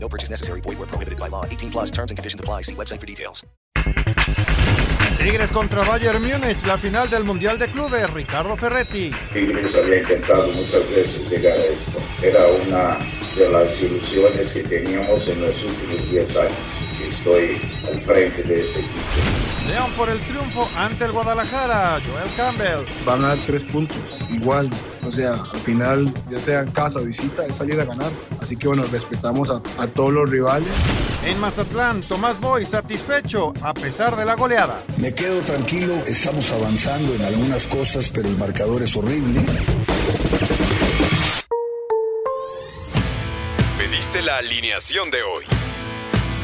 No purchase necessary. Void where prohibited by law. 18 plus terms and conditions apply. See website for details. Tigres contra Bayern Múnich, la final del Mundial de Clubes, Ricardo Ferretti. Tigres había intentado muchas veces llegar a esto. Era una de las ilusiones que teníamos en los últimos 10 años. Estoy al frente de este equipo. León por el triunfo ante el Guadalajara, Joel Campbell. Van a dar tres puntos, igual. O sea, al final, ya sea en casa o visita, es salir a ganar. Así que bueno, respetamos a, a todos los rivales. En Mazatlán, Tomás Boy satisfecho a pesar de la goleada. Me quedo tranquilo, estamos avanzando en algunas cosas, pero el marcador es horrible. Pediste la alineación de hoy.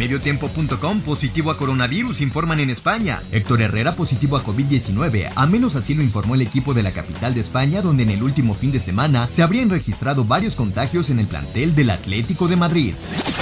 Mediotiempo.com positivo a coronavirus, informan en España. Héctor Herrera positivo a COVID-19, a menos así lo informó el equipo de la capital de España, donde en el último fin de semana se habrían registrado varios contagios en el plantel del Atlético de Madrid.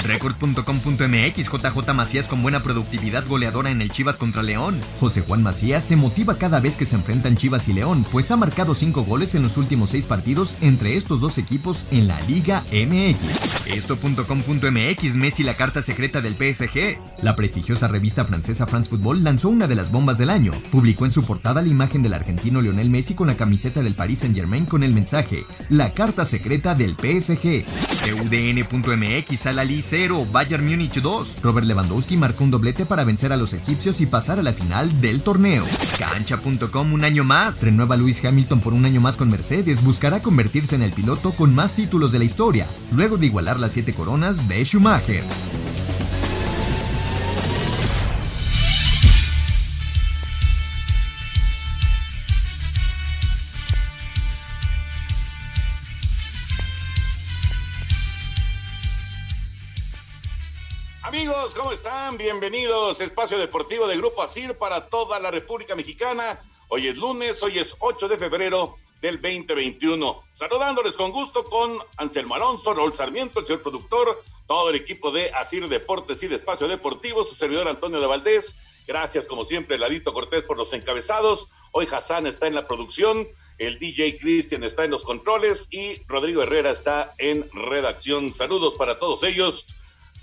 Record.com.mx JJ Macías con buena productividad goleadora en el Chivas contra León. José Juan Macías se motiva cada vez que se enfrentan Chivas y León, pues ha marcado 5 goles en los últimos 6 partidos entre estos dos equipos en la Liga MX. Esto.com.mx Messi la carta secreta del PSG. La prestigiosa revista francesa France Football lanzó una de las bombas del año. Publicó en su portada la imagen del argentino Lionel Messi con la camiseta del Paris Saint Germain con el mensaje La carta secreta del PSG. UDN.mx Al 0, Bayern Múnich 2. Robert Lewandowski marcó un doblete para vencer a los egipcios y pasar a la final del torneo. Cancha.com un año más. Renueva Luis Hamilton por un año más con Mercedes. Buscará convertirse en el piloto con más títulos de la historia, luego de igualar las siete coronas de Schumacher. Amigos, ¿cómo están? Bienvenidos. Espacio Deportivo de Grupo Asir para toda la República Mexicana. Hoy es lunes, hoy es 8 de febrero del 2021. Saludándoles con gusto con Anselmo Alonso, Raúl Sarmiento, el señor productor, todo el equipo de Asir Deportes y de Espacio Deportivo, su servidor Antonio de Valdés. Gracias, como siempre, Ladito Cortés por los encabezados. Hoy Hassan está en la producción, el DJ Cristian está en los controles y Rodrigo Herrera está en redacción. Saludos para todos ellos.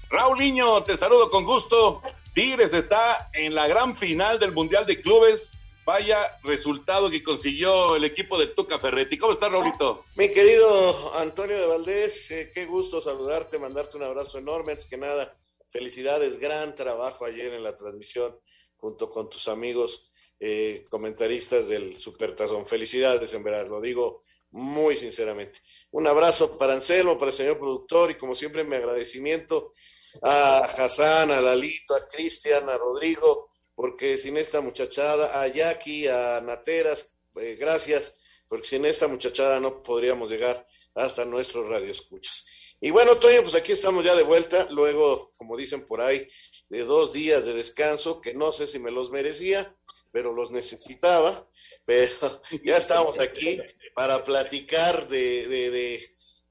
Raúl Niño, te saludo con gusto. Tigres está en la gran final del Mundial de Clubes. Vaya resultado que consiguió el equipo del Tuca Ferretti. ¿Cómo estás, Raulito? Mi querido Antonio de Valdés, eh, qué gusto saludarte, mandarte un abrazo enorme. Antes que nada, felicidades, gran trabajo ayer en la transmisión junto con tus amigos eh, comentaristas del Supertazón. Felicidades, en verdad, lo digo muy sinceramente. Un abrazo para Anselmo, para el señor productor y como siempre mi agradecimiento a Hassan, a Lalito, a Cristian, a Rodrigo, porque sin esta muchachada, a Jackie, a Nateras, eh, gracias, porque sin esta muchachada no podríamos llegar hasta nuestros radioescuchas. Y bueno, Toño, pues aquí estamos ya de vuelta, luego, como dicen por ahí, de dos días de descanso, que no sé si me los merecía, pero los necesitaba, pero ya estamos aquí para platicar de,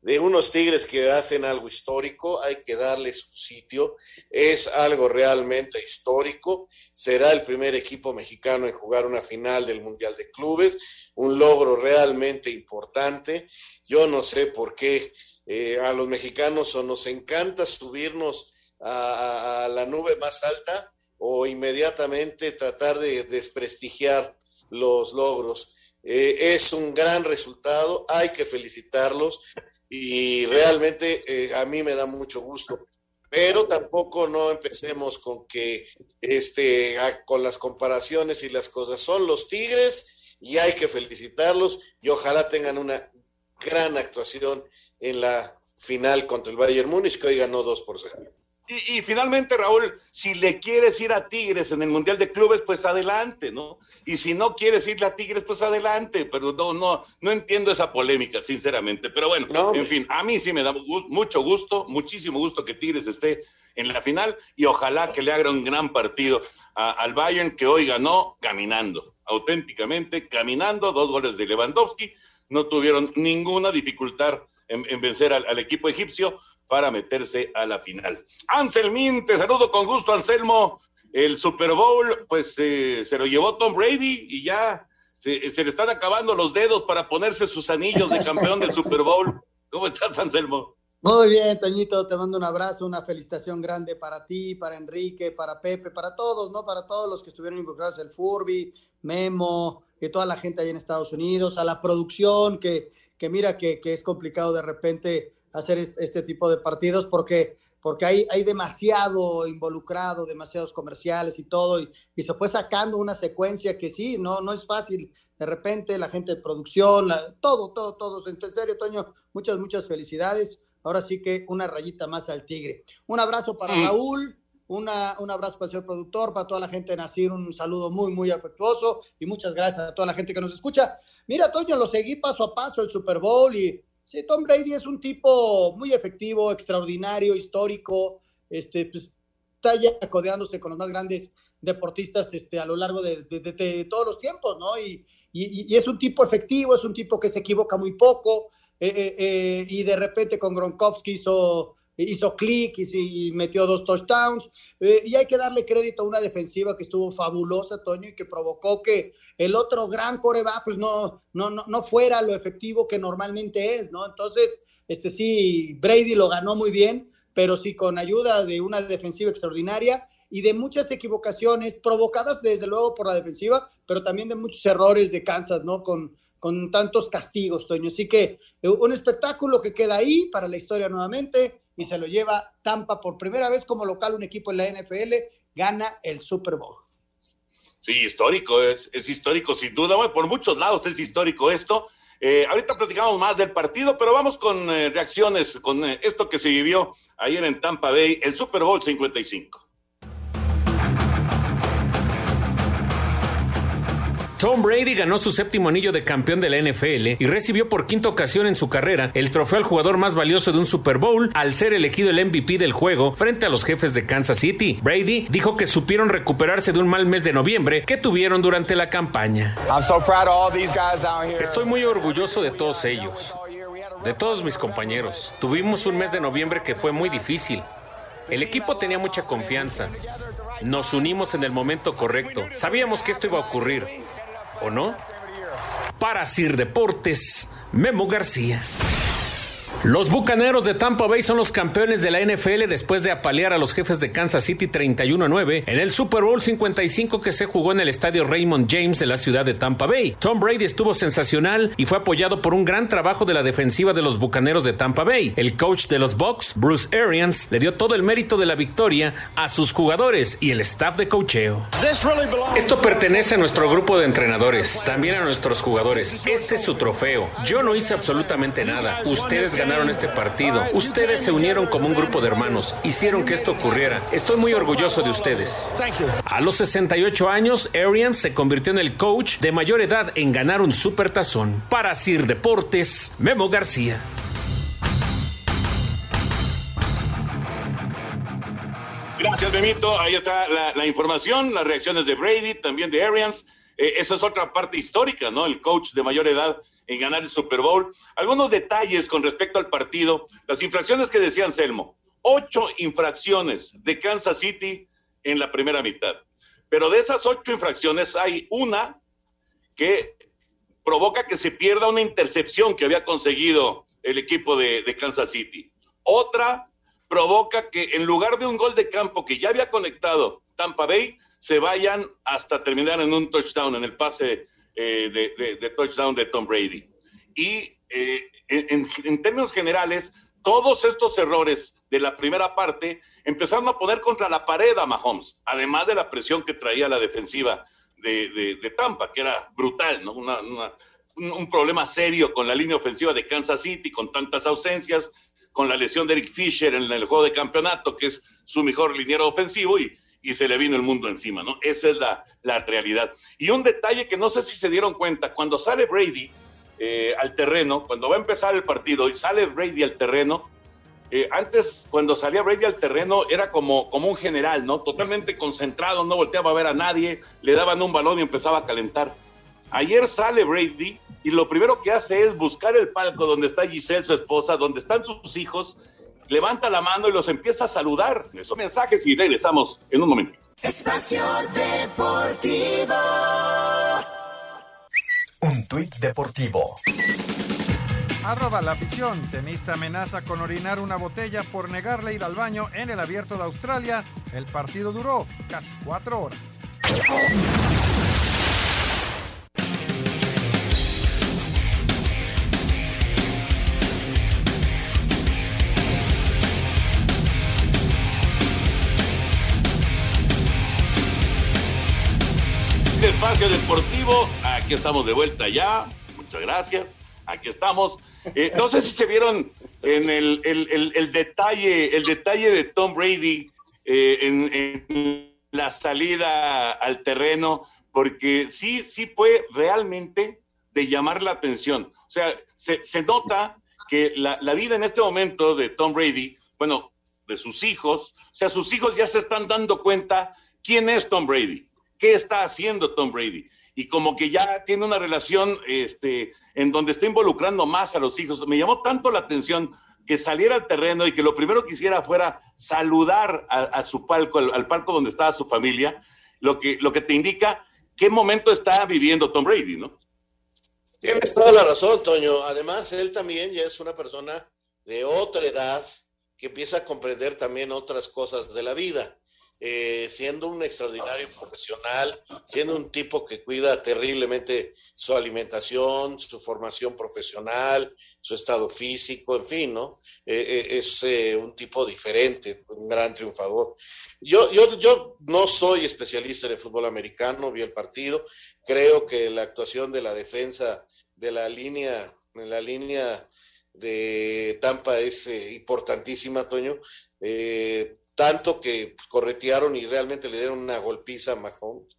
de unos Tigres que hacen algo histórico, hay que darle su sitio, es algo realmente histórico, será el primer equipo mexicano en jugar una final del Mundial de Clubes, un logro realmente importante, yo no sé por qué eh, a los mexicanos o nos encanta subirnos a, la nube más alta o inmediatamente tratar de desprestigiar los logros. Eh, es un gran resultado, hay que felicitarlos y realmente eh, a mí me da mucho gusto. Pero tampoco no empecemos con que este, con las comparaciones y las cosas. Son los Tigres y hay que felicitarlos y ojalá tengan una gran actuación en la final contra el Bayern Múnich, que hoy ganó 2 por 0. Y, finalmente, Raúl, si le quieres ir a Tigres en el Mundial de Clubes, pues adelante, ¿no? Y si no quieres irle a Tigres, pues adelante. Pero no, no, no entiendo esa polémica, sinceramente. Pero bueno, en fin, a mí sí me da mucho gusto, muchísimo gusto que Tigres esté en la final y ojalá que le haga un gran partido al Bayern que hoy ganó caminando, auténticamente caminando, dos goles de Lewandowski, no tuvieron ninguna dificultad en, vencer al equipo egipcio para meterse a la final. Anselmín, te saludo con gusto, Anselmo. El Super Bowl, pues eh, se lo llevó Tom Brady y ya se, le están acabando los dedos para ponerse sus anillos de campeón del Super Bowl. ¿Cómo estás, Anselmo? Muy bien, Toñito, te mando un abrazo, una felicitación grande para ti, para Enrique, para Pepe, para todos, ¿no? Para todos los que estuvieron involucrados, el Furby, Memo, que toda la gente ahí en Estados Unidos, a la producción, que, que mira que, que es complicado de repente hacer este, tipo de partidos porque, porque hay, hay demasiado involucrado, demasiados comerciales y todo, y, se fue sacando una secuencia que sí, no, no es fácil. De repente la gente de producción, todo, todo, todo. En serio, Toño, muchas, muchas felicidades. Ahora sí que una rayita más al tigre. Un abrazo para mm. Raúl, una, un abrazo para el señor productor, para toda la gente de Nacir, un saludo muy, muy afectuoso y muchas gracias a toda la gente que nos escucha. Mira, Toño, lo seguí paso a paso el Super Bowl y Sí, Tom Brady es un tipo muy efectivo, extraordinario, histórico, este, pues, está ya codeándose con los más grandes deportistas este, a lo largo de, todos los tiempos, ¿no? Y, y, es un tipo efectivo, es un tipo que se equivoca muy poco, eh, eh, eh, y de repente con Gronkowski hizo hizo clic y, metió dos touchdowns. Eh, y hay que darle crédito a una defensiva que estuvo fabulosa, Toño, y que provocó que el otro gran coreback pues no, no, no, no fuera lo efectivo que normalmente es, ¿no? Entonces, este sí, Brady lo ganó muy bien, pero sí con ayuda de una defensiva extraordinaria y de muchas equivocaciones provocadas desde luego por la defensiva, pero también de muchos errores de Kansas, ¿no? Con, con tantos castigos, Toño. Así que eh, un espectáculo que queda ahí para la historia nuevamente y se lo lleva Tampa por primera vez como local un equipo en la NFL, gana el Super Bowl. Sí, histórico, es, es histórico sin duda, por muchos lados es histórico esto. Eh, ahorita platicamos más del partido, pero vamos con eh, reacciones, con eh, esto que se vivió ayer en Tampa Bay, el Super Bowl 55. Tom Brady ganó su séptimo anillo de campeón de la NFL y recibió por quinta ocasión en su carrera el trofeo al jugador más valioso de un Super Bowl al ser elegido el MVP del juego frente a los jefes de Kansas City. Brady dijo que supieron recuperarse de un mal mes de noviembre que tuvieron durante la campaña. Estoy muy orgulloso de todos ellos, de todos mis compañeros. Tuvimos un mes de noviembre que fue muy difícil. El equipo tenía mucha confianza. Nos unimos en el momento correcto. Sabíamos que esto iba a ocurrir. ¿O no? Para Sir Deportes, Memo García. Los Bucaneros de Tampa Bay son los campeones de la NFL después de apalear a los jefes de Kansas City 31 a 9 en el Super Bowl 55 que se jugó en el estadio Raymond James de la ciudad de Tampa Bay. Tom Brady estuvo sensacional y fue apoyado por un gran trabajo de la defensiva de los Bucaneros de Tampa Bay. El coach de los Bucks, Bruce Arians, le dio todo el mérito de la victoria a sus jugadores y el staff de cocheo. Esto pertenece a nuestro grupo de entrenadores, también a nuestros jugadores. Este es su trofeo. Yo no hice absolutamente nada. Ustedes ganaron este partido. Ustedes se unieron como un grupo de hermanos, hicieron que esto ocurriera. Estoy muy orgulloso de ustedes. A los 68 años, Arians se convirtió en el coach de mayor edad en ganar un supertazón. Para Sir Deportes, Memo García. Gracias, Memito. Ahí está la, información, las reacciones de Brady, también de Arians. Eh, esa es otra parte histórica, ¿no? El coach de mayor edad en ganar el Super Bowl. Algunos detalles con respecto al partido. Las infracciones que decía Anselmo. Ocho infracciones de Kansas City en la primera mitad. Pero de esas ocho infracciones hay una que provoca que se pierda una intercepción que había conseguido el equipo de, Kansas City. Otra provoca que en lugar de un gol de campo que ya había conectado Tampa Bay, se vayan hasta terminar en un touchdown, en el pase eh, de, touchdown de Tom Brady. Y eh, en, en, términos generales, todos estos errores de la primera parte empezaron a poner contra la pared a Mahomes, además de la presión que traía la defensiva de, de Tampa, que era brutal, ¿no? Una, un problema serio con la línea ofensiva de Kansas City, con tantas ausencias, con la lesión de Eric Fisher en el juego de campeonato, que es su mejor liniero ofensivo, y, y se le vino el mundo encima, ¿no? Esa es la, la, realidad. Y un detalle que no sé si se dieron cuenta, cuando sale Brady eh, al terreno, cuando va a empezar el partido y sale Brady al terreno, eh, antes cuando salía Brady al terreno era como, como un general, ¿no? Totalmente concentrado, no volteaba a ver a nadie, le daban un balón y empezaba a calentar. Ayer sale Brady y lo primero que hace es buscar el palco donde está Giselle, su esposa, donde están sus hijos, levanta la mano y los empieza a saludar. Esos mensajes y regresamos en un momento. Espacio Deportivo. Un tuit deportivo. Arroba la afición. Tenista amenaza con orinar una botella por negarle ir al baño en el abierto de Australia. El partido duró casi cuatro horas. Espacio deportivo. Aquí estamos de vuelta ya. Muchas gracias. Aquí estamos. Eh, no sé si se vieron en el, el, detalle, el detalle de Tom Brady eh, en, la salida al terreno, porque sí, sí fue realmente de llamar la atención. O sea, se, se nota que la, la vida en este momento de Tom Brady, bueno, de sus hijos, o sea, sus hijos ya se están dando cuenta quién es Tom Brady qué está haciendo Tom Brady. Y como que ya tiene una relación este, en donde está involucrando más a los hijos. Me llamó tanto la atención que saliera al terreno y que lo primero que hiciera fuera saludar a, su palco, al, palco donde estaba su familia, lo que, lo que te indica qué momento está viviendo Tom Brady, ¿no? Tienes toda la razón, Toño. Además, él también ya es una persona de otra edad que empieza a comprender también otras cosas de la vida. Eh, siendo un extraordinario profesional, siendo un tipo que cuida terriblemente su alimentación, su formación profesional, su estado físico, en fin, ¿no? Eh, eh, es un tipo diferente, un gran triunfador. Yo, yo, yo no soy especialista el fútbol americano, vi el partido, creo que la actuación de la defensa de la línea, en la línea de Tampa es importantísima, Toño. Tanto que corretearon y realmente le dieron una golpiza a Mahomes.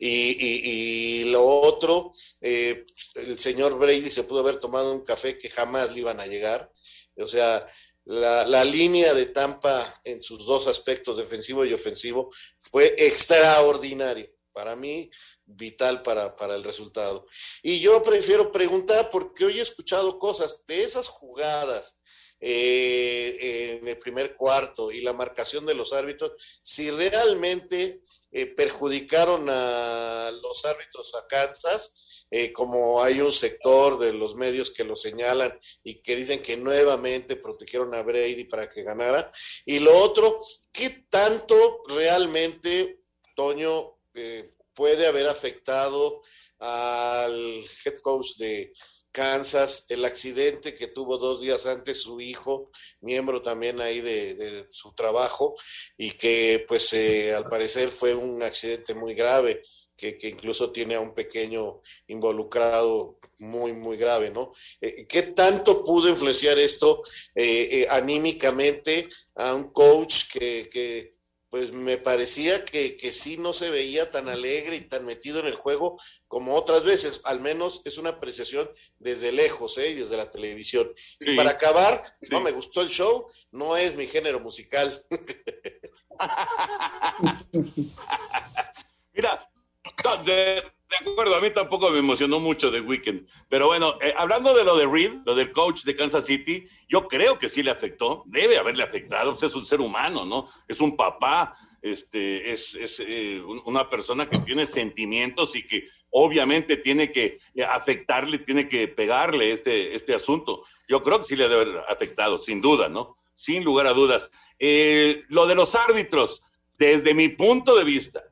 Y, lo otro, eh, el señor Brady se pudo haber tomado un café que jamás le iban a llegar. O sea, la, línea de Tampa en sus dos aspectos, defensivo y ofensivo, fue extraordinario. Para mí, vital para, para el resultado. Y yo prefiero preguntar, porque hoy he escuchado cosas de esas jugadas eh, en el primer cuarto y la marcación de los árbitros, si realmente eh, perjudicaron a los árbitros a Kansas, eh, como hay un sector de los medios que lo señalan y que dicen que nuevamente protegieron a Brady para que ganara. Y lo otro, ¿qué tanto realmente, Toño, puede haber afectado al head coach de, Kansas, el accidente que tuvo dos días antes su hijo, miembro también ahí de, su trabajo, y que pues eh, al parecer fue un accidente muy grave, que, incluso tiene a un pequeño involucrado muy, muy grave, ¿no? Eh, ¿Qué tanto pudo influenciar esto eh, anímicamente a un coach que, que pues me parecía que, que, sí no se veía tan alegre y tan metido en el juego como otras veces, al menos es una apreciación desde lejos, ¿eh? desde la televisión. Y para acabar, no me gustó el show, no es mi género musical. Mira, de, acuerdo, a mí tampoco me emocionó mucho The Weekend, pero bueno, eh, hablando de lo de Reed, lo del coach de Kansas City, yo creo que sí le afectó, debe haberle afectado, pues es un ser humano, ¿no? Es un papá, este, es, es eh, una persona que tiene sentimientos y que obviamente tiene que eh, afectarle, tiene que pegarle este, este asunto. Yo creo que sí le debe haber afectado, sin duda, ¿no? Sin lugar a dudas. Eh, lo de los árbitros, desde mi punto de vista,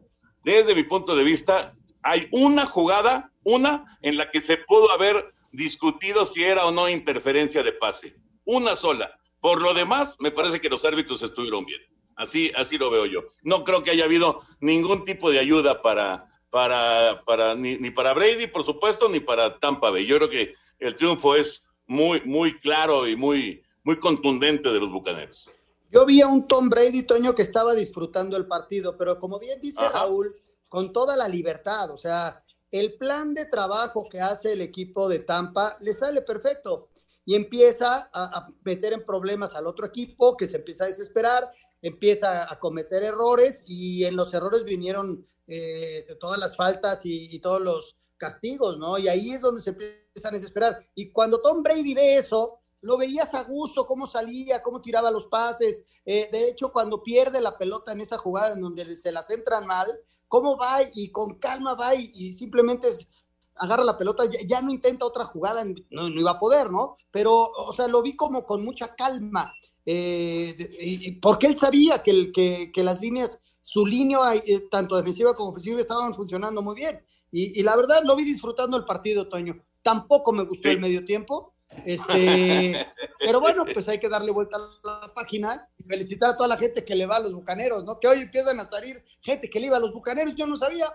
desde mi punto de vista, hay una jugada, una en la que se pudo haber discutido si era o no interferencia de pase. Una sola. Por lo demás, me parece que los árbitros estuvieron bien. Así, así lo veo yo. No creo que haya habido ningún tipo de ayuda para, para, para ni, ni, para Brady, por supuesto, ni para Tampa Bay. Yo creo que el triunfo es muy, muy claro y muy, muy contundente de los Bucaneros. Yo vi a un Tom Brady, Toño, que estaba disfrutando el partido, pero como bien dice Ajá. Raúl, con toda la libertad, o sea, el plan de trabajo que hace el equipo de Tampa le sale perfecto y empieza a, meter en problemas al otro equipo que se empieza a desesperar, empieza a cometer errores y en los errores vinieron eh, todas las faltas y, y, todos los castigos, ¿no? Y ahí es donde se empiezan a desesperar. Y cuando Tom Brady ve eso, lo veías a gusto, cómo salía, cómo tiraba los pases. Eh, de hecho, cuando pierde la pelota en esa jugada en donde se las entran mal, cómo va y con calma va y, y simplemente es, agarra la pelota, ya, ya, no intenta otra jugada, no, no, iba a poder, ¿no? Pero, o sea, lo vi como con mucha calma, eh, porque él sabía que, el, que, que, las líneas, su línea, eh, tanto defensiva como ofensiva, estaban funcionando muy bien. Y, y, la verdad, lo vi disfrutando el partido, Toño. Tampoco me gustó sí. el medio tiempo. Este, pero bueno, pues hay que darle vuelta a la página y felicitar a toda la gente que le va a los bucaneros, ¿no? Que hoy empiezan a salir gente que le iba a los bucaneros, yo no sabía.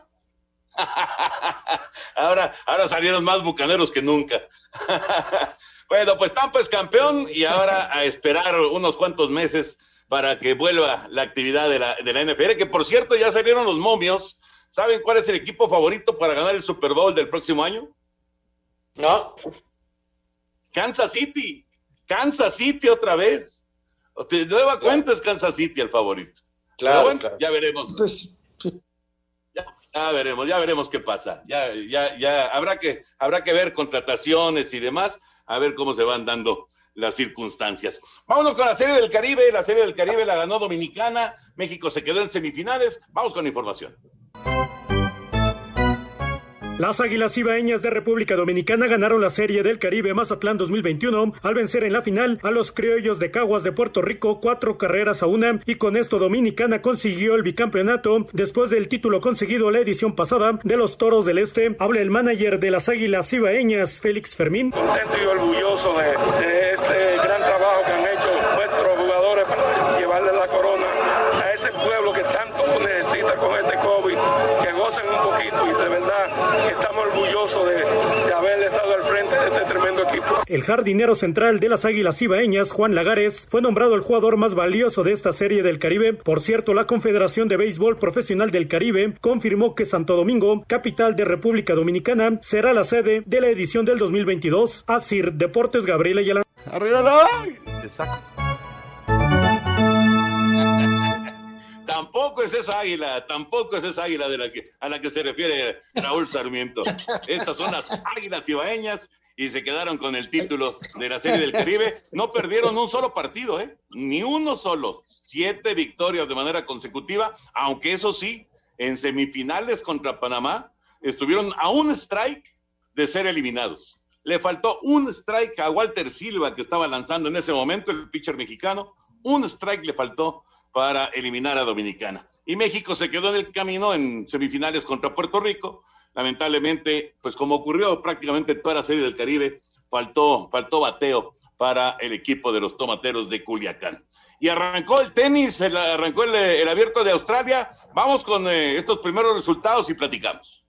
ahora, ahora salieron más bucaneros que nunca. bueno, pues Tampa es campeón y ahora a esperar unos cuantos meses para que vuelva la actividad de la, de la NFL, que por cierto ya salieron los momios. ¿Saben cuál es el equipo favorito para ganar el Super Bowl del próximo año? No. Kansas City. Kansas City otra vez. De nueva claro. cuenta es Kansas City el favorito. Claro, bueno, claro. ya veremos. Pues, ya, veremos, ya veremos qué pasa. Ya, ya, ya habrá que, habrá que ver contrataciones y demás, a ver cómo se van dando las circunstancias. Vámonos con la Serie del Caribe. La Serie del Caribe la ganó Dominicana. México se quedó en semifinales. Vamos con información. Las Águilas Ibaeñas de República Dominicana ganaron la Serie del Caribe Mazatlán 2021 al vencer en la final a los criollos de Caguas de Puerto Rico cuatro carreras a una y con esto Dominicana consiguió el bicampeonato después del título conseguido la edición pasada de los Toros del Este. Habla el manager de las Águilas Ibaeñas, Félix Fermín. Contento y orgulloso de, este gran trabajo que han hecho nuestros jugadores para llevarle la corona a ese pueblo que tanto lo necesita con este COVID, que gocen un poquito y de verdad que estamos orgullosos de, de, haber estado al frente de este tremendo equipo. El jardinero central de las Águilas Ibaeñas, Juan Lagares, fue nombrado el jugador más valioso de esta serie del Caribe. Por cierto, la Confederación de Béisbol Profesional del Caribe confirmó que Santo Domingo, capital de República Dominicana, será la sede de la edición del 2022. Asir Deportes Gabriela Ayala. ¡Arriba Exacto. tampoco es esa águila, tampoco es esa águila de la que, a la que se refiere Raúl Sarmiento. Estas son las águilas ibaeñas y se quedaron con el título de la Serie del Caribe. No perdieron un solo partido, ¿eh? Ni uno solo. Siete victorias de manera consecutiva, aunque eso sí, en semifinales contra Panamá estuvieron a un strike de ser eliminados. Le faltó un strike a Walter Silva, que estaba lanzando en ese momento, el pitcher mexicano. Un strike le faltó para eliminar a Dominicana. Y México se quedó en el camino en semifinales contra Puerto Rico. Lamentablemente, pues como ocurrió prácticamente toda la serie del Caribe, faltó, faltó bateo para el equipo de los tomateros de Culiacán. Y arrancó el tenis, el, arrancó el, el, abierto de Australia. Vamos con eh, estos primeros resultados y platicamos.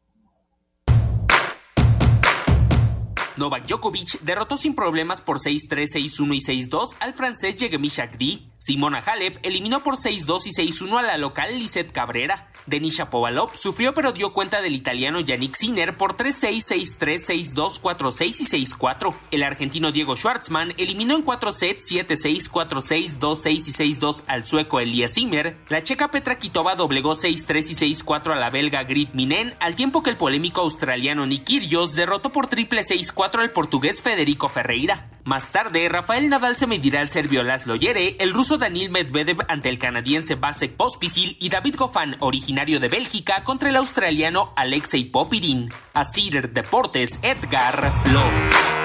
Novak Djokovic derrotó sin problemas por 6-3, 6-1 y 6-2 al francés Yegemi Shakdi. Simona Halep eliminó por 6-2 y 6-1 a la local Lisette Cabrera. Denis Shapovalov sufrió pero dio cuenta del italiano Yannick Sinner por 3-6, 6-3, 6-2, 4-6 y 6-4. El argentino Diego Schwartzman eliminó en 4 sets 7-6, 4-6, 2-6 y 6-2 al sueco Elias Zimmer. La checa Petra Kitova doblegó 6-3 y 6-4 a la belga Grit Minen, al tiempo que el polémico australiano Nick Kyrgios derrotó por triple 6-4 al portugués Federico Ferreira. Más tarde, Rafael Nadal se medirá al serbio Laszlo Yere, el ruso Daniil Medvedev ante el canadiense Vasek Pospisil y David Goffin, originario de Bélgica, contra el australiano Alexei Popirin. A Cider Deportes, Edgar Flores.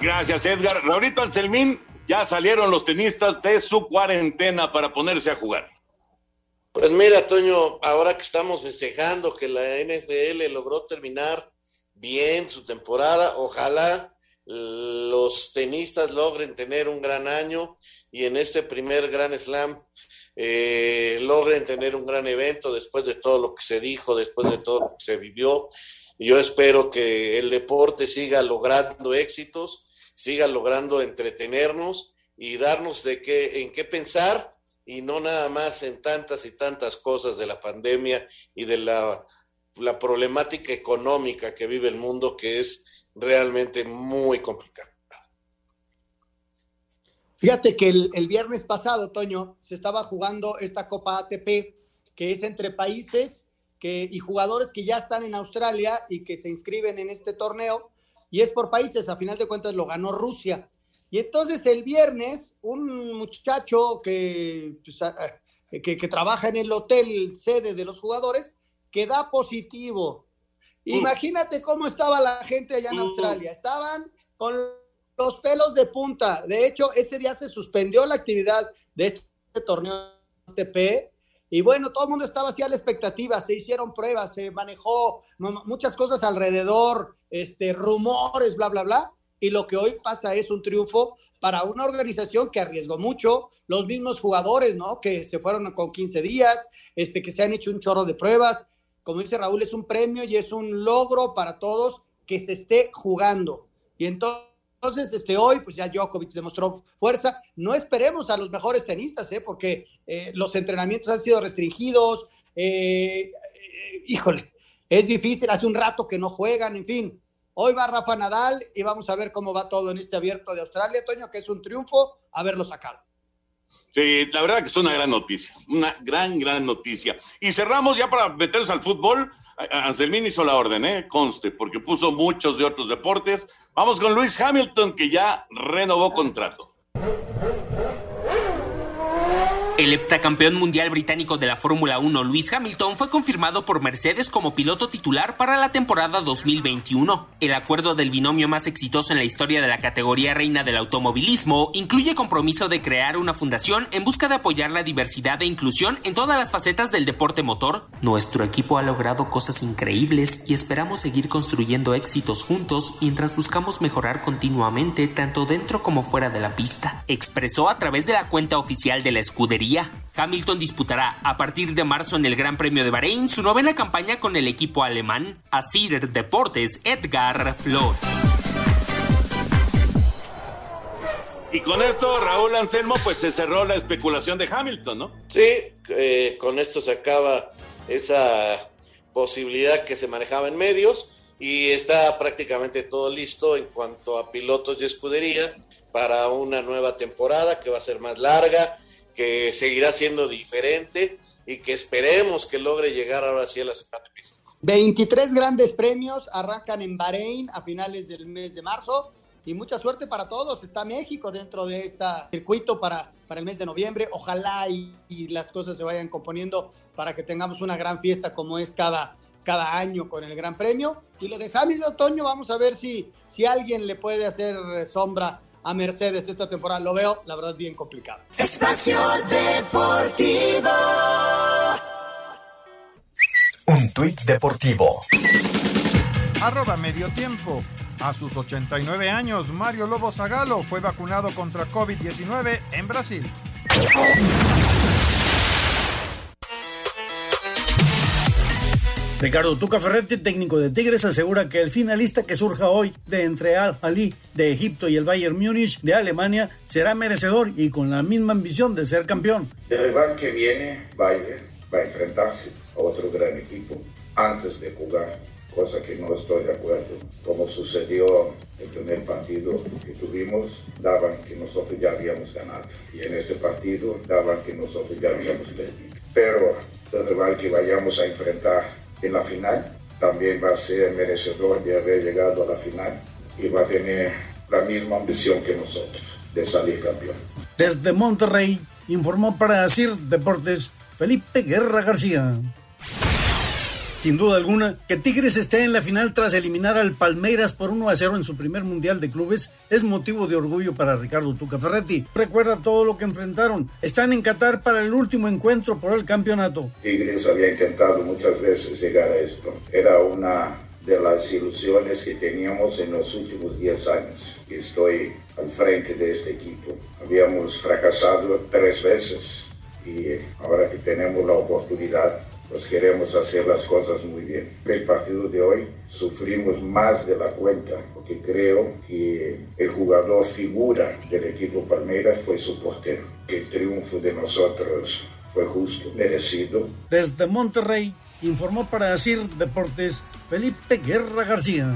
Gracias, Edgar. Raulito Anselmín, ya salieron los tenistas de su cuarentena para ponerse a jugar. Pues mira, Toño, ahora que estamos festejando que la NFL logró terminar bien su temporada, ojalá los tenistas logren tener un gran año y en este primer Gran Slam eh, logren tener un gran evento después de todo lo que se dijo, después de todo lo que se vivió. Yo espero que el deporte siga logrando éxitos, siga logrando entretenernos y darnos de qué, en qué pensar y no nada más en tantas y tantas cosas de la pandemia y de la, la problemática económica que vive el mundo que es realmente muy complicada. Fíjate que el, el, viernes pasado, Toño, se estaba jugando esta Copa ATP, que es entre países que, y jugadores que ya están en Australia y que se inscriben en este torneo, y es por países, a final de cuentas lo ganó Rusia. Y entonces el viernes, un muchacho que, pues, que, que, trabaja en el hotel sede de los jugadores, que da positivo. Imagínate cómo estaba la gente allá en Australia. Estaban con los pelos de punta. De hecho, ese día se suspendió la actividad de este torneo ATP. Y bueno, todo el mundo estaba así a la expectativa, se hicieron pruebas, se manejó muchas cosas alrededor, este, rumores, bla, bla, bla y lo que hoy pasa es un triunfo para una organización que arriesgó mucho, los mismos jugadores, ¿no? Que se fueron con 15 días, este, que se han hecho un chorro de pruebas. Como dice Raúl, es un premio y es un logro para todos que se esté jugando. Y entonces, este, hoy, pues ya Djokovic demostró fuerza. No esperemos a los mejores tenistas, ¿eh? Porque eh, los entrenamientos han sido restringidos. Eh, eh, híjole, es difícil, hace un rato que no juegan, en fin Hoy va Rafa Nadal y vamos a ver cómo va todo en este abierto de Australia, Toño, que es un triunfo haberlo sacado. Sí, la verdad que es una gran noticia, una gran, gran noticia. Y cerramos ya para meternos al fútbol. Anselmín hizo la orden, ¿eh? Conste, porque puso muchos de otros deportes. Vamos con Luis Hamilton, que ya renovó contrato. El heptacampeón mundial británico de la Fórmula 1, Lewis Hamilton, fue confirmado por Mercedes como piloto titular para la temporada 2021. El acuerdo del binomio más exitoso en la historia de la categoría reina del automovilismo incluye compromiso de crear una fundación en busca de apoyar la diversidad e inclusión en todas las facetas del deporte motor. Nuestro equipo ha logrado cosas increíbles y esperamos seguir construyendo éxitos juntos mientras buscamos mejorar continuamente tanto dentro como fuera de la pista, expresó a través de la cuenta oficial de la escudería Hamilton disputará a partir de marzo en el Gran Premio de Bahrein su novena campaña con el equipo alemán. Asir Deportes, Edgar Flores. Y con esto, Raúl Anselmo, pues se cerró la especulación de Hamilton, ¿no? Sí, eh, con esto se acaba esa posibilidad que se manejaba en medios y está prácticamente todo listo en cuanto a pilotos y escudería para una nueva temporada que va a ser más larga, que seguirá siendo diferente y que esperemos que logre llegar ahora sí a la Ciudad de México. 23 grandes premios arrancan en Bahrein a finales del mes de marzo y mucha suerte para todos. Está México dentro de este circuito para, para el mes de noviembre. Ojalá y, y, las cosas se vayan componiendo para que tengamos una gran fiesta como es cada, cada año con el Gran Premio. Y lo de Hamilton Otoño, vamos a ver si, si alguien le puede hacer sombra a Mercedes esta temporada. Lo veo, la verdad, bien complicado. Espacio Deportivo. Un tuit deportivo. Arroba medio tiempo. A sus 89 años, Mario Lobo Zagalo fue vacunado contra COVID-19 en Brasil. Ricardo Tuca Ferretti, técnico de Tigres, asegura que el finalista que surja hoy de entre Al Ali de Egipto y el Bayern Múnich de Alemania será merecedor y con la misma ambición de ser campeón. El rival que viene, Bayern, va a enfrentarse a otro gran equipo antes de jugar, cosa que no estoy de acuerdo. Como sucedió el primer partido que tuvimos, daban que nosotros ya habíamos ganado. Y en este partido daban que nosotros ya habíamos perdido. Pero el rival que vayamos a enfrentar en la final, también va a ser merecedor de haber llegado a la final y va a tener la misma ambición que nosotros de salir campeón. Desde Monterrey informó para CIR Deportes Felipe Guerra García. Sin duda alguna, que Tigres esté en la final tras eliminar al Palmeiras por 1 a 0 en su primer Mundial de Clubes es motivo de orgullo para Ricardo Tuca Ferretti. Recuerda todo lo que enfrentaron. Están en Qatar para el último encuentro por el campeonato. Tigres había intentado muchas veces llegar a esto. Era una de las ilusiones que teníamos en los últimos 10 años. Estoy al frente de este equipo. Habíamos fracasado tres veces y ahora que tenemos la oportunidad pues queremos hacer las cosas muy bien. El partido de hoy sufrimos más de la cuenta porque creo que el jugador figura del equipo Palmeiras fue su portero. El triunfo de nosotros fue justo, merecido. Desde Monterrey informó para decir Deportes Felipe Guerra García.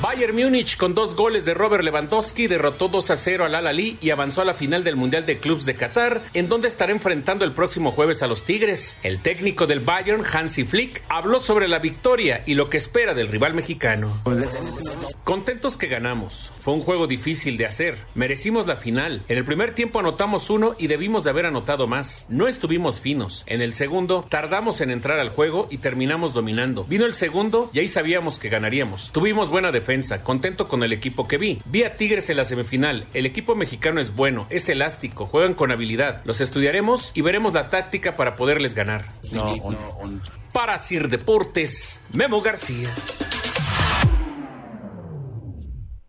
Bayern Múnich con dos goles de Robert Lewandowski derrotó 2 a 0 al Al-Ali y avanzó a la final del Mundial de Clubs de Qatar, en donde estará enfrentando el próximo jueves a los Tigres. El técnico del Bayern, Hansi Flick, habló sobre la victoria y lo que espera del rival mexicano. Contentos que ganamos. Fue un juego difícil de hacer. Merecimos la final. En el primer tiempo anotamos uno y debimos de haber anotado más. No estuvimos finos. En el segundo tardamos en entrar al juego y terminamos dominando. Vino el segundo y ahí sabíamos que ganaríamos. Tuvimos buena defensa contento con el equipo que vi. Vi a Tigres en la semifinal. El equipo mexicano es bueno, es elástico, juegan con habilidad. Los estudiaremos y veremos la táctica para poderles ganar. Para Sir Deportes, Memo García.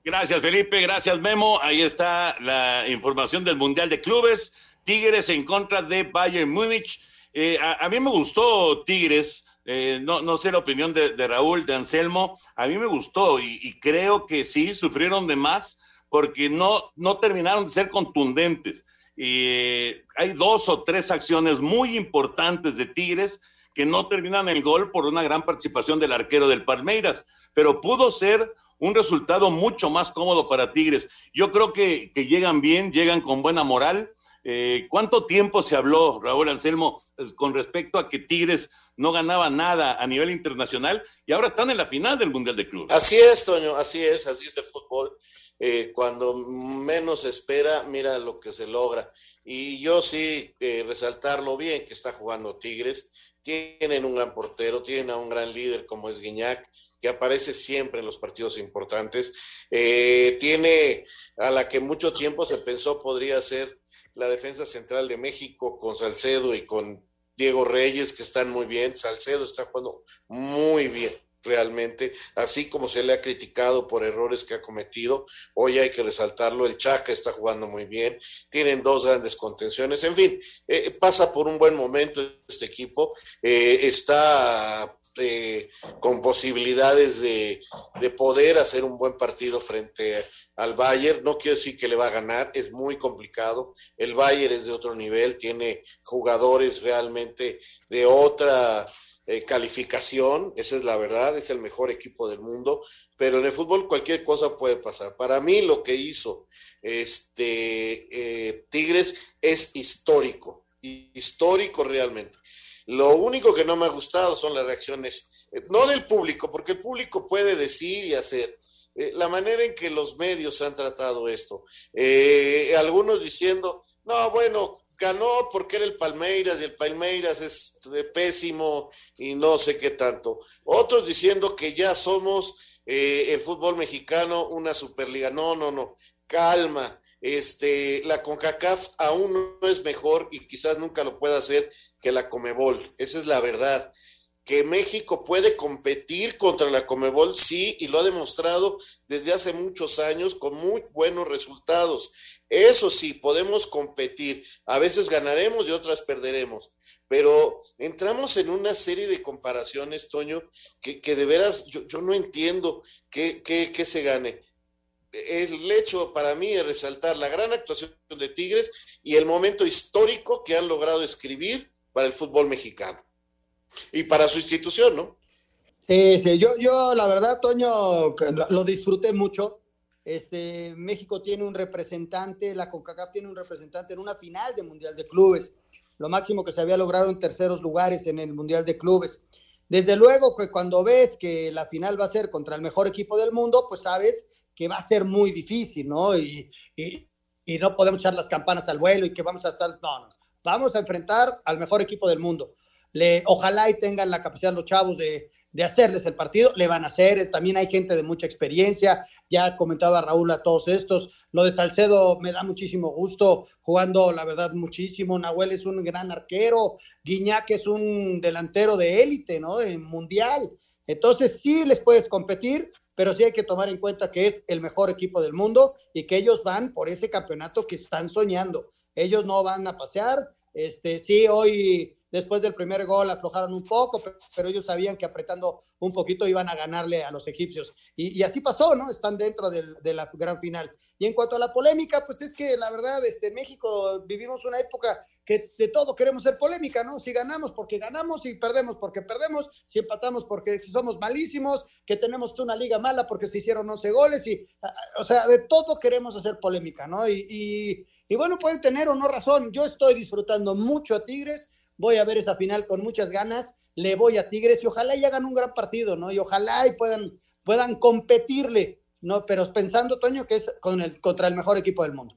Gracias Felipe, gracias Memo. Ahí está la información del Mundial de Clubes. Tigres en contra de Bayern Múnich. Eh, a, mí me gustó Tigres eh, no, no sé la opinión de, Raúl, de Anselmo, a mí me gustó y, creo que sí, sufrieron de más porque no, no terminaron de ser contundentes. Eh, hay dos o tres acciones muy importantes de Tigres que no terminan el gol por una gran participación del arquero del Palmeiras, pero pudo ser un resultado mucho más cómodo para Tigres. Yo creo que, llegan bien, llegan con buena moral. Eh, ¿Cuánto tiempo se habló, Raúl Anselmo, con respecto a que Tigres no ganaba nada a nivel internacional y ahora están en la final del Mundial de Clubes. Así es, Toño, así es, así es el fútbol. Eh, cuando menos espera, mira lo que se logra. Y yo sí eh, resaltarlo bien que está jugando Tigres. Tienen un gran portero, tienen a un gran líder como es Guiñac, que aparece siempre en los partidos importantes. Eh, tiene a la que mucho tiempo se pensó podría ser la defensa central de México con Salcedo y con Diego Reyes, que están muy bien, Salcedo está jugando muy bien realmente, así como se le ha criticado por errores que ha cometido, hoy hay que resaltarlo, el Chaca está jugando muy bien, tienen dos grandes contenciones, en fin, eh, pasa por un buen momento este equipo, eh, está eh, con posibilidades de, de, poder hacer un buen partido frente al Bayern. No quiero decir que le va a ganar, es muy complicado. El Bayern es de otro nivel, tiene jugadores realmente de otra eh, calificación, esa es la verdad, es el mejor equipo del mundo, pero en el fútbol cualquier cosa puede pasar. Para mí lo que hizo este eh, Tigres es histórico, histórico realmente. Lo único que no me ha gustado son las reacciones, eh, no del público, porque el público puede decir y hacer, la manera en que los medios han tratado esto. Algunos diciendo, no, bueno, ganó porque era el Palmeiras y el Palmeiras es pésimo y no sé qué tanto. Otros diciendo que ya somos eh, el fútbol mexicano una superliga. No, no, no, calma. Este, la CONCACAF aún no es mejor y quizás nunca lo pueda hacer que la Comebol. Esa es la verdad que México puede competir contra la Comebol, sí, y lo ha demostrado desde hace muchos años con muy buenos resultados. Eso sí, podemos competir. A veces ganaremos y otras perderemos. Pero entramos en una serie de comparaciones, Toño, que, de veras yo, no entiendo qué, qué se gane. El hecho para mí es resaltar la gran actuación de Tigres y el momento histórico que han logrado escribir para el fútbol mexicano y para su institución, ¿no? Sí, sí, yo, yo la verdad, Toño, lo disfruté mucho. Este, México tiene un representante, la CONCACAF tiene un representante en una final de Mundial de Clubes, lo máximo que se había logrado en terceros lugares en el Mundial de Clubes. Desde luego que cuando ves que la final va a ser contra el mejor equipo del mundo, pues sabes que va a ser muy difícil, ¿no? Y, y, no podemos echar las campanas al vuelo y que vamos a estar, no, no, vamos a enfrentar al mejor equipo del mundo. le, ojalá y tengan la capacidad los chavos de, de hacerles el partido, le van a hacer, también hay gente de mucha experiencia, ya comentaba Raúl a todos estos, lo de Salcedo me da muchísimo gusto, jugando la verdad muchísimo, Nahuel es un gran arquero, Guiñac es un delantero de élite, ¿no? De mundial, entonces sí les puedes competir, pero sí hay que tomar en cuenta que es el mejor equipo del mundo y que ellos van por ese campeonato que están soñando, ellos no van a pasear, este, sí, hoy Después del primer gol aflojaron un poco, pero ellos sabían que apretando un poquito iban a ganarle a los egipcios. Y, así pasó, ¿no? Están dentro de la gran final. Y en cuanto a la polémica, pues es que la verdad, este, México vivimos una época que de todo queremos ser polémica, ¿no? Si ganamos porque ganamos, y perdemos porque perdemos, si empatamos porque somos malísimos, que tenemos una liga mala porque se hicieron 11 goles, y, o sea, de todo queremos hacer polémica, ¿no? Y, y, y bueno, pueden tener o no razón. Yo estoy disfrutando mucho a Tigres voy a ver esa final con muchas ganas, le voy a Tigres y ojalá y hagan un gran partido, ¿no? Y ojalá y puedan, puedan competirle, ¿no? Pero pensando, Toño, que es con el, contra el mejor equipo del mundo.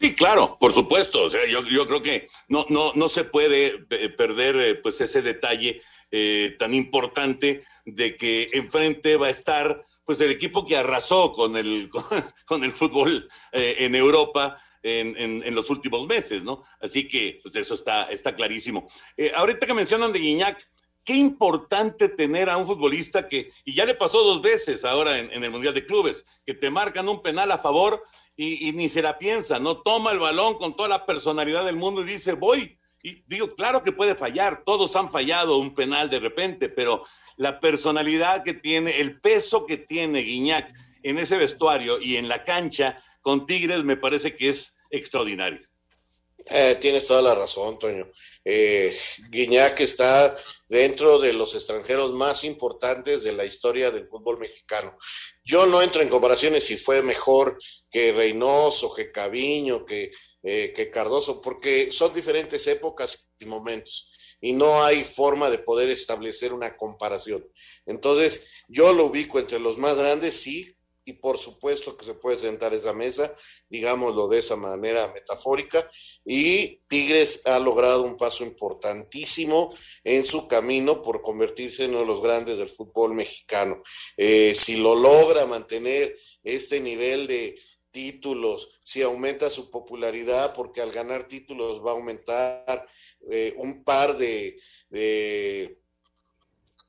Sí, claro, por supuesto. O sea, yo, yo creo que no, no, no se puede eh, perder eh, pues ese detalle eh, tan importante de que enfrente va a estar pues el equipo que arrasó con el, con, el fútbol en Europa en, los últimos meses, ¿no? Así que pues eso está, está clarísimo. Eh, ahorita que mencionan de Guiñac, qué importante tener a un futbolista que, y ya le pasó dos veces ahora en, el Mundial de Clubes, que te marcan un penal a favor y, ni se la piensa, ¿no? Toma el balón con toda la personalidad del mundo y dice, voy. Y digo, claro que puede fallar, todos han fallado un penal de repente, pero la personalidad que tiene, el peso que tiene Guiñac en ese vestuario y en la cancha con Tigres me parece que es extraordinario. Eh, tienes toda la razón, Toño. Eh, Guiñac está dentro de los extranjeros más importantes de la historia del fútbol mexicano. Yo no entro en comparaciones si fue mejor que Reynoso, que Caviño, que, eh, que Cardoso, porque son diferentes épocas y momentos y no hay forma de poder establecer una comparación. Entonces, yo lo ubico entre los más grandes, sí, y por supuesto que se puede sentar esa mesa, digámoslo de esa manera metafórica, y Tigres ha logrado un paso importantísimo en su camino por convertirse en uno de los grandes del fútbol mexicano. Eh, si lo logra mantener este nivel de títulos, si aumenta su popularidad, porque al ganar títulos va a aumentar eh, un par de,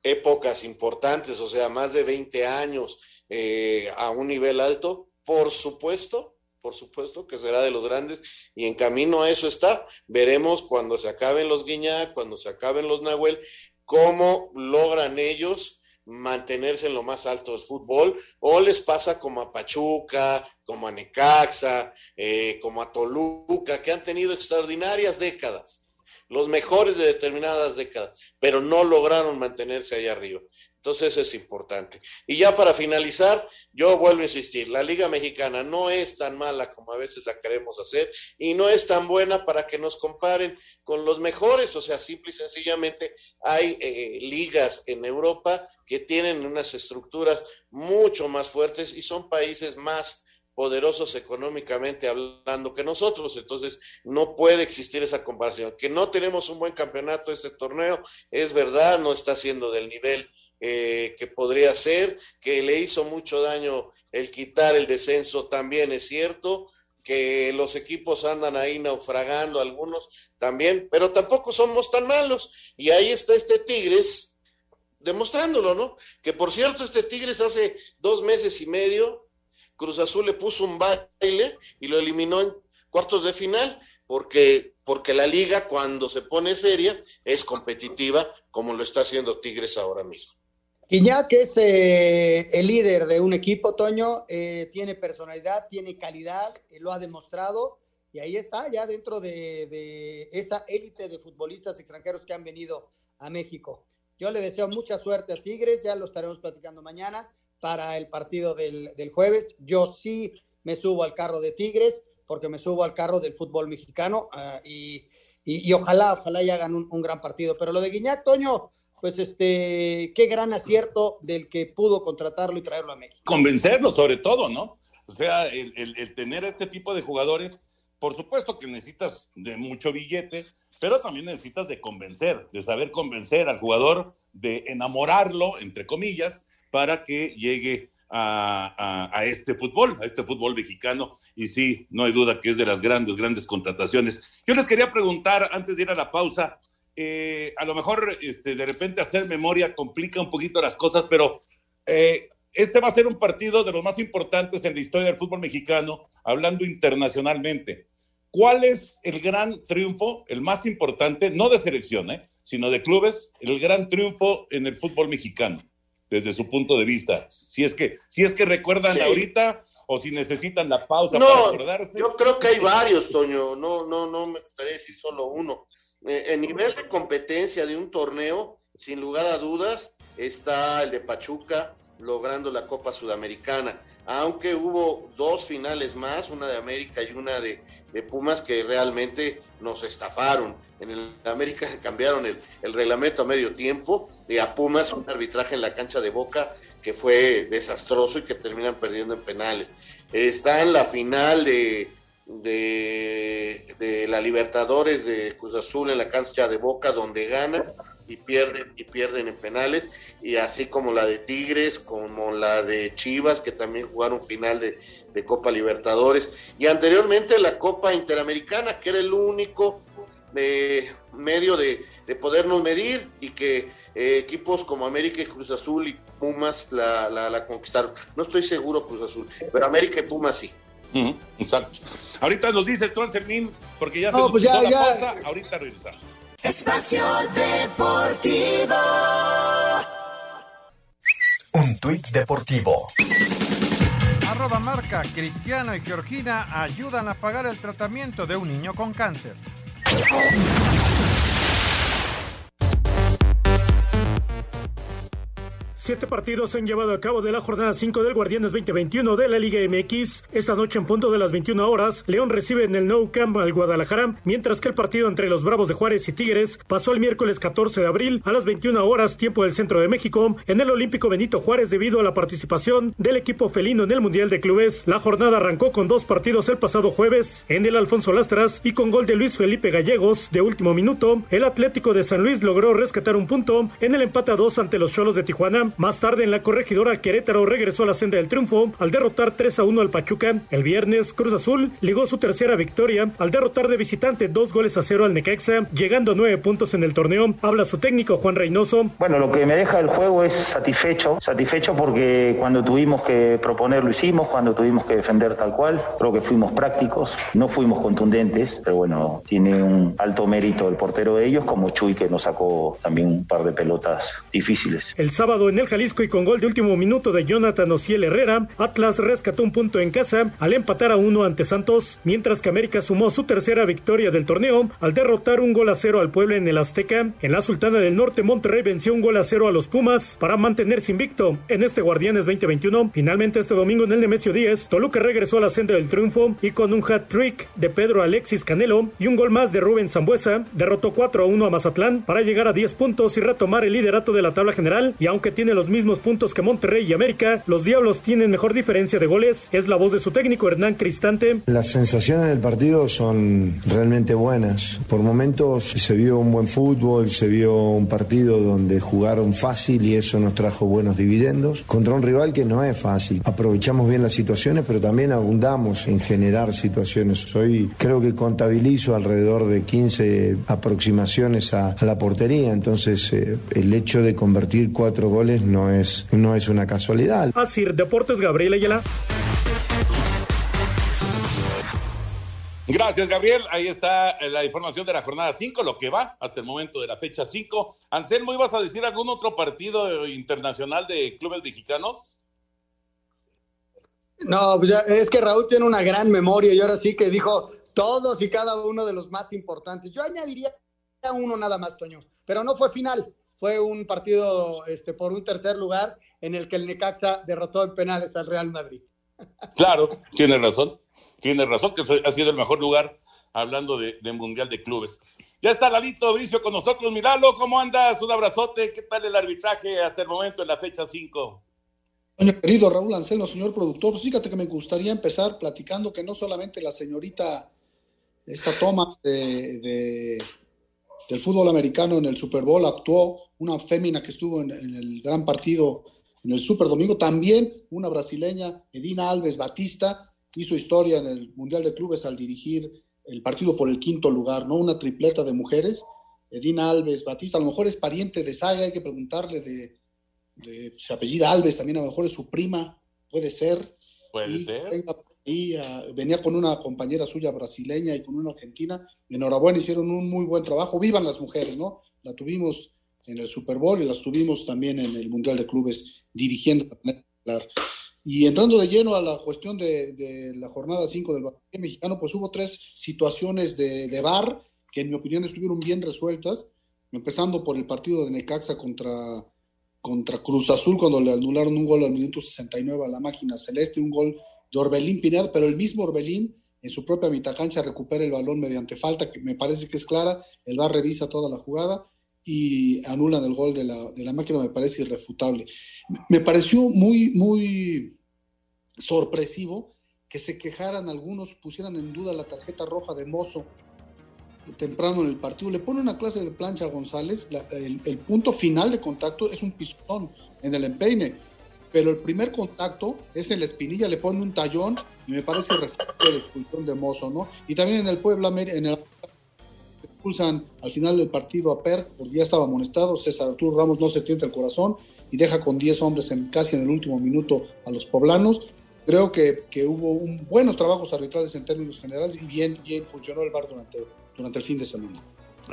épocas importantes, o sea, más de 20 años eh, a un nivel alto, por supuesto, por supuesto que será de los grandes y en camino a eso está. Veremos cuando se acaben los Guiñac, cuando se acaben los Nahuel, cómo logran ellos mantenerse en lo más alto del fútbol o les pasa como a Pachuca, como a Necaxa, eh, como a Toluca, que han tenido extraordinarias décadas, los mejores de determinadas décadas, pero no lograron mantenerse ahí arriba. Entonces es importante. Y ya para finalizar, yo vuelvo a insistir, la Liga Mexicana no es tan mala como a veces la queremos hacer y no es tan buena para que nos comparen con los mejores. O sea, simple y sencillamente hay eh, ligas en Europa que tienen unas estructuras mucho más fuertes y son países más poderosos económicamente hablando que nosotros. Entonces, no puede existir esa comparación. Que no tenemos un buen campeonato este torneo, es verdad, no está siendo del nivel eh, que podría ser, que le hizo mucho daño el quitar el descenso también es cierto, que los equipos andan ahí naufragando algunos también, pero tampoco somos tan malos. Y ahí está este Tigres demostrándolo, ¿no? Que por cierto, este Tigres hace dos meses y medio, Cruz Azul le puso un baile y lo eliminó en cuartos de final, porque, porque la liga cuando se pone seria es competitiva, como lo está haciendo Tigres ahora mismo. Guiñac es eh, el líder de un equipo, Toño, eh, tiene personalidad, tiene calidad, eh, lo ha demostrado y ahí está, ya dentro de, esa élite de futbolistas extranjeros que han venido a México. Yo le deseo mucha suerte a Tigres, ya lo estaremos platicando mañana para el partido del, jueves. Yo sí me subo al carro de Tigres porque me subo al carro del fútbol mexicano ah, y, ojalá, ojalá y hagan un, un gran partido. Pero lo de Guiñac, Toño, pues este, qué gran acierto del que pudo contratarlo y traerlo a México. Convencerlo sobre todo, ¿no? O sea, el, tener este tipo de jugadores por supuesto que necesitas de mucho billete, pero también necesitas de convencer, de saber convencer al jugador, de enamorarlo, entre comillas, para que llegue a, este fútbol, a este fútbol mexicano. Y sí, no hay duda que es de las grandes, grandes contrataciones. Yo les quería preguntar, antes de ir a la pausa, eh, a lo mejor este, de repente hacer memoria complica un poquito las cosas, pero eh, este va a ser un partido de los más importantes en la historia del fútbol mexicano, hablando internacionalmente. ¿Cuál es el gran triunfo, el más importante, no de selección, eh, sino de clubes, el gran triunfo en el fútbol mexicano, desde su punto de vista? Si es que, si es que recuerdan ahorita o si necesitan la pausa para acordarse. Yo creo que hay varios, Toño. No, no, no me gustaría decir solo uno. Eh, en nivel de competencia de un torneo, sin lugar a dudas, está el de Pachuca, logrando la Copa Sudamericana, aunque hubo dos finales más, una de América y una de, Pumas, que realmente nos estafaron. En el América cambiaron el, reglamento a medio tiempo y a Pumas un arbitraje en la cancha de Boca que fue desastroso y que terminan perdiendo en penales. Está en la final de, de, de la Libertadores de Cruz Azul en la cancha de Boca donde gana y pierden y pierden en penales y así como la de Tigres como la de Chivas que también jugaron final de, Copa Libertadores. Y anteriormente la Copa Interamericana que era el único eh, medio de, podernos medir y que eh, equipos como América y Cruz Azul y Pumas la, la, conquistaron. No estoy seguro Cruz Azul pero América y Pumas sí exacto ahorita nos dices tú Anselmín porque ya se nos pues ya, la Cosa, ahorita regresamos Espacio Deportivo. Un tuit deportivo. Arroba marca, Cristiano y Georgina ayudan a pagar el tratamiento de un niño con cáncer. Siete partidos se han llevado a cabo de la jornada 5 del Guardianes 2021 de la Liga MX. Esta noche en punto de las 21 horas, León recibe en el Nou Camp al Guadalajara, mientras que el partido entre los Bravos de Juárez y Tigres pasó el miércoles 14 de abril a las 21 horas, tiempo del centro de México, en el Olímpico Benito Juárez debido a la participación del equipo felino en el Mundial de Clubes. La jornada arrancó con dos partidos el pasado jueves en el Alfonso Lastras y con gol de Luis Felipe Gallegos de último minuto. El Atlético de San Luis logró rescatar un punto en el empate a dos ante los Cholos de Tijuana. Más tarde en la corregidora Querétaro regresó a la senda del triunfo al derrotar 3 a 1 al Pachuca. El viernes Cruz Azul ligó su tercera victoria al derrotar de visitante dos goles a cero al Necaxa, llegando a nueve puntos en el torneo. Habla su técnico Juan Reynoso. Bueno, lo que me deja el juego es satisfecho, satisfecho porque cuando tuvimos que proponer lo hicimos, cuando tuvimos que defender tal cual, creo que fuimos prácticos, no fuimos contundentes, pero bueno, tiene un alto mérito el portero de ellos como Chuy que nos sacó también un par de pelotas difíciles. El sábado en el Jalisco y con gol de último minuto de Jonathan Ociel Herrera, Atlas rescató un punto en casa al empatar a uno ante Santos, mientras que América sumó su tercera victoria del torneo al derrotar un gol a cero al Puebla en el Azteca. En la Sultana del Norte, Monterrey venció un gol a cero a los Pumas para mantenerse invicto en este Guardianes 2021. Finalmente este domingo en el Nemesio 10, Toluca regresó a la senda del triunfo y con un hat trick de Pedro Alexis Canelo y un gol más de Rubén Zambuesa, derrotó 4 a 1 a Mazatlán para llegar a 10 puntos y retomar el liderato de la tabla general y aunque tiene los mismos puntos que Monterrey y América, los Diablos tienen mejor diferencia de goles. Es la voz de su técnico Hernán Cristante. Las sensaciones del partido son realmente buenas. Por momentos se vio un buen fútbol, se vio un partido donde jugaron fácil y eso nos trajo buenos dividendos contra un rival que no es fácil. Aprovechamos bien las situaciones, pero también abundamos en generar situaciones. Hoy creo que contabilizo alrededor de 15 aproximaciones a, la portería, entonces eh, el hecho de convertir cuatro goles no es no es una casualidad. Así, Deportes Gabriel Ayala. Gracias, Gabriel. Ahí está la información de la jornada 5, lo que va hasta el momento de la fecha 5. Anselmo, ¿ibas a decir algún otro partido internacional de clubes mexicanos? No, pues es que Raúl tiene una gran memoria y ahora sí que dijo todos y cada uno de los más importantes. Yo añadiría uno nada más, Toño, pero no fue final fue un partido este, por un tercer lugar en el que el Necaxa derrotó en penales al Real Madrid. Claro, tiene razón, tiene razón que ha sido el mejor lugar hablando de, Mundial de Clubes. Ya está Lalito Bricio con nosotros. Miralo, ¿cómo andas? Un abrazote. ¿Qué tal el arbitraje hasta el momento en la fecha 5? querido Raúl Anselmo, señor productor, fíjate que me gustaría empezar platicando que no solamente la señorita esta toma de, del fútbol americano en el Super Bowl, actuó una fémina que estuvo en, el gran partido en el Super Domingo, también una brasileña, Edina Alves Batista, hizo historia en el Mundial de Clubes al dirigir el partido por el quinto lugar, ¿no? Una tripleta de mujeres, Edina Alves Batista, a lo mejor es pariente de Saga, hay que preguntarle de, de su apellida Alves, también a lo mejor es su prima, puede ser. Puede ser. Y ah, venía con una compañera suya brasileña y con una argentina. Enhorabuena, hicieron un muy buen trabajo. Vivan las mujeres, ¿no? La tuvimos en el Super Bowl y las tuvimos también en el Mundial de Clubes dirigiendo. Y entrando de lleno a la cuestión de, la jornada 5 del Balompié mexicano, pues hubo tres situaciones de, de VAR que en mi opinión estuvieron bien resueltas, empezando por el partido de Necaxa contra, contra Cruz Azul, cuando le anularon un gol al minuto 69 a la máquina celeste, un gol de Orbelín Pineda, pero el mismo Orbelín en su propia mitad cancha recupera el balón mediante falta, que me parece que es clara, el VAR revisa toda la jugada y anulan el gol de la, de la máquina, me parece irrefutable. Me pareció muy, muy sorpresivo que se quejaran algunos, pusieran en duda la tarjeta roja de Mozo temprano en el partido. Le pone una clase de plancha a González, el, el, punto final de contacto es un pistón en el empeine pero el primer contacto es en la espinilla, le pone un tallón y me parece refugio de expulsión de Mozo, ¿no? Y también en el Puebla, en el expulsan al final del partido a Per, porque ya estaba amonestado, César Arturo Ramos no se tienta el corazón y deja con 10 hombres en, casi en el último minuto a los poblanos. Creo que, que hubo un, buenos trabajos arbitrales en términos generales y bien, bien funcionó el VAR durante, durante el fin de semana.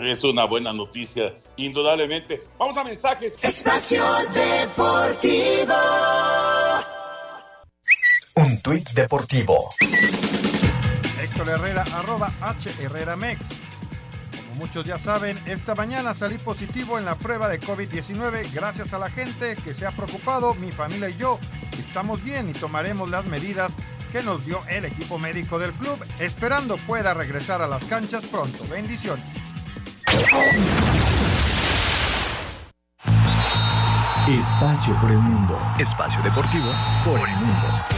Es una buena noticia, indudablemente. Vamos a mensajes. Espacio Deportivo. Un tuit deportivo. Héctor Herrera, arroba H Herrera Mex. Como muchos ya saben, esta mañana salí positivo en la prueba de COVID-19 gracias a la gente que se ha preocupado, mi familia y yo. Estamos bien y tomaremos las medidas que nos dio el equipo médico del club, esperando pueda regresar a las canchas pronto. Bendiciones. Espacio por el mundo. Espacio deportivo por el mundo.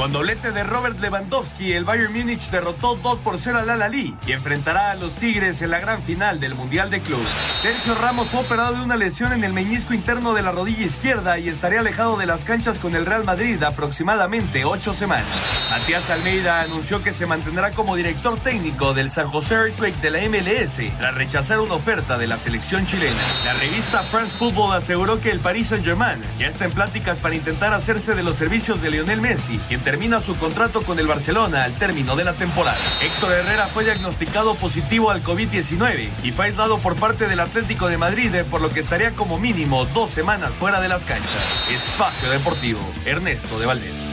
Con doblete de Robert Lewandowski, el Bayern Múnich derrotó 2 por 0 al Al-Ali y enfrentará a los Tigres en la gran final del Mundial de Club. Sergio Ramos fue operado de una lesión en el meñisco interno de la rodilla izquierda y estaría alejado de las canchas con el Real Madrid aproximadamente 8 semanas. Matías Almeida anunció que se mantendrá como director técnico del San José Earthquake de la MLS tras rechazar una oferta de la selección chilena. La revista France Football aseguró que el Paris Saint-Germain ya está en pláticas para intentar hacerse de los servicios de Lionel Messi, quien termina su contrato con el Barcelona al término de la temporada. Héctor Herrera fue diagnosticado positivo al COVID-19 y fue aislado por parte del Atlético de Madrid, por lo que estaría como mínimo dos semanas fuera de las canchas. Espacio Deportivo, Ernesto de Valdés.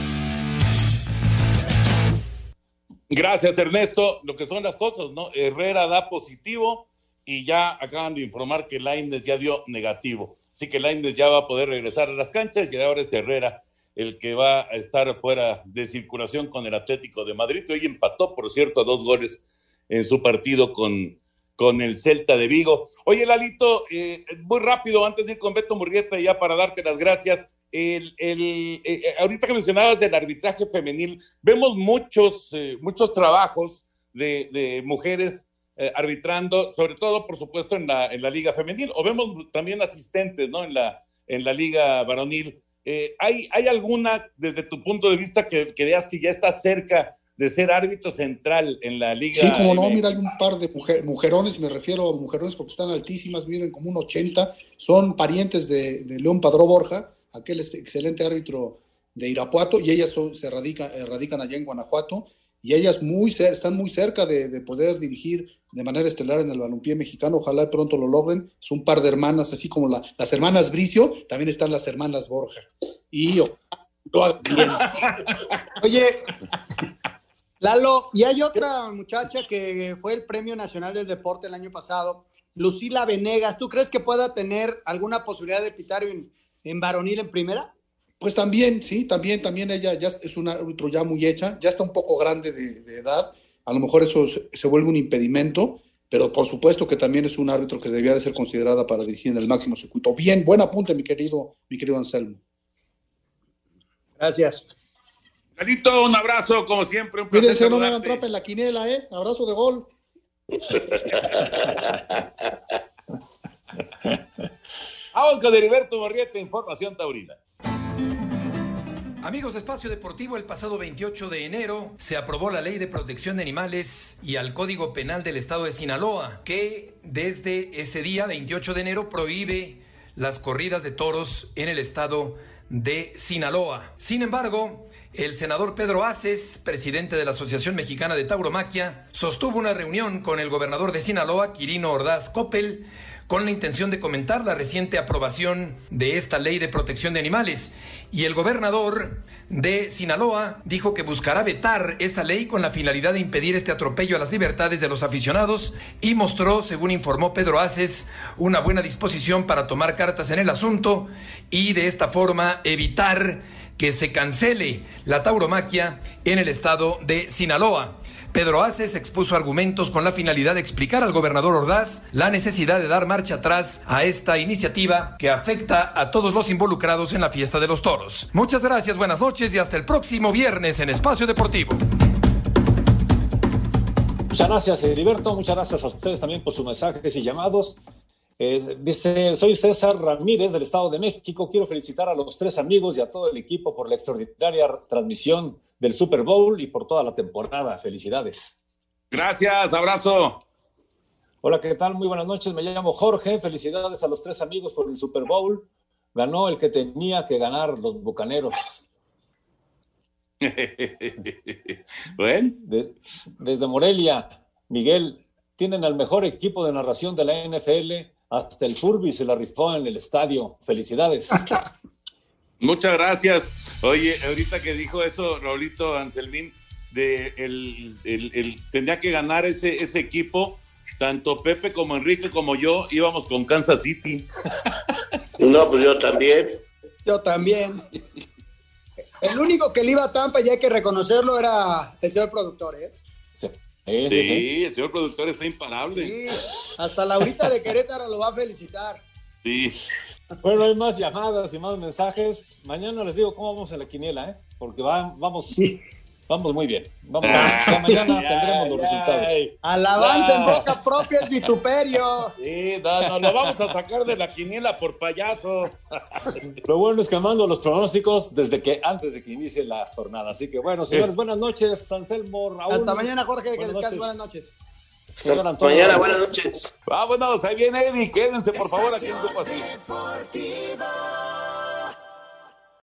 Gracias, Ernesto. Lo que son las cosas, ¿no? Herrera da positivo y ya acaban de informar que Lainez ya dio negativo. Así que Lainez ya va a poder regresar a las canchas y ahora es Herrera el que va a estar fuera de circulación con el Atlético de Madrid. Hoy empató, por cierto, a dos goles en su partido con, con el Celta de Vigo. Oye, Lalito, eh, muy rápido, antes de ir con Beto Murrieta, ya para darte las gracias. El, el, eh, ahorita que mencionabas del arbitraje femenil, vemos muchos, eh, muchos trabajos de, de mujeres arbitrando, sobre todo, por supuesto, en la, en la liga femenil, o vemos también asistentes, ¿no? En la, en la liga varonil. Eh, ¿hay, ¿Hay alguna, desde tu punto de vista, que, que, veas que ya está cerca de ser árbitro central en la liga? Sí, como no, mira, hay un par de mujerones, me refiero a mujerones porque están altísimas, viven como un 80, son parientes de, de León Padró Borja, aquel excelente árbitro de Irapuato, y ellas son, se radican, radican allá en Guanajuato, y ellas muy están muy cerca de, de, poder dirigir de manera estelar en el balompié mexicano. Ojalá pronto lo logren. Es un par de hermanas, así como la, las hermanas Bricio, también están las hermanas Borja. Y Oye, Lalo, y hay otra muchacha que fue el Premio Nacional del Deporte el año pasado, Lucila Venegas. ¿Tú crees que pueda tener alguna posibilidad de pitar en, en varonil en primera? Pues también, sí, también, también ella ya es una árbitro ya muy hecha, ya está un poco grande de, de edad a lo mejor eso se, vuelve un impedimento, pero por supuesto que también es un árbitro que debía de ser considerada para dirigir en el máximo circuito. Bien, buen apunte, mi querido, mi querido Anselmo. Gracias. Carlito, un abrazo, como siempre. Un placer Cuídense, no me hagan saludarte. trampa en la quiniela, ¿eh? Abrazo de gol. Vamos con Heriberto Morrieta, información taurina. Amigos de Espacio Deportivo, el pasado 28 de enero se aprobó la Ley de Protección de Animales y al Código Penal del Estado de Sinaloa, que desde ese día, 28 de enero, prohíbe las corridas de toros en el estado de Sinaloa. Sin embargo, el senador Pedro Aces, presidente de la Asociación Mexicana de Tauromaquia, sostuvo una reunión con el gobernador de Sinaloa, Quirino Ordaz Coppel, con la intención de comentar la reciente aprobación de esta ley de protección de animales. Y el gobernador de Sinaloa dijo que buscará vetar esa ley con la finalidad de impedir este atropello a las libertades de los aficionados y mostró, según informó Pedro Aces, una buena disposición para tomar cartas en el asunto y de esta forma evitar que se cancele la tauromaquia en el estado de Sinaloa. Pedro Aces expuso argumentos con la finalidad de explicar al gobernador Ordaz la necesidad de dar marcha atrás a esta iniciativa que afecta a todos los involucrados en la fiesta de los toros. Muchas gracias, buenas noches y hasta el próximo viernes en Espacio Deportivo. Muchas gracias, Heriberto. Muchas gracias a ustedes también por sus mensajes y llamados. Eh, dice, soy César Ramírez del Estado de México. Quiero felicitar a los tres amigos y a todo el equipo por la extraordinaria transmisión del Super Bowl y por toda la temporada. Felicidades. Gracias, abrazo. Hola, ¿qué tal? Muy buenas noches. Me llamo Jorge. Felicidades a los tres amigos por el Super Bowl. Ganó el que tenía que ganar los Bucaneros. bueno. De- desde Morelia, Miguel, tienen al mejor equipo de narración de la NFL. Hasta el Furby se la rifó en el estadio. Felicidades. Muchas gracias. Oye, ahorita que dijo eso, Raulito Anselmín, de el, el- el- tendría que ganar ese, ese equipo. Tanto Pepe como Enrique como yo íbamos con Kansas City. No, pues yo también. Yo también. El único que le iba a Tampa, y hay que reconocerlo, era el señor productor, ¿eh? Sí, Sí, el señor productor está imparable. Sí, hasta Laurita de Querétaro lo va a felicitar. Sí. Bueno, hay más llamadas y más mensajes. Mañana les digo cómo vamos en la quiniela, ¿eh? Porque va- vamos, vamos muy bien. Vamos, ya mañana tendremos los resultados. Alabanza en Ah. boca propia es vituperio. Sí, no, no, lo vamos a sacar de la quiniela por payaso. Lo bueno es que mando los pronósticos desde que antes de que inicie la jornada. Así que bueno, señores, buenas noches, Anselmo, Raúl. Hasta mañana, Jorge, que descanses. Buenas noches. Mañana, buenas noches. Vámonos, ahí viene Eddie, quédense por favor aquí en Grupo Así.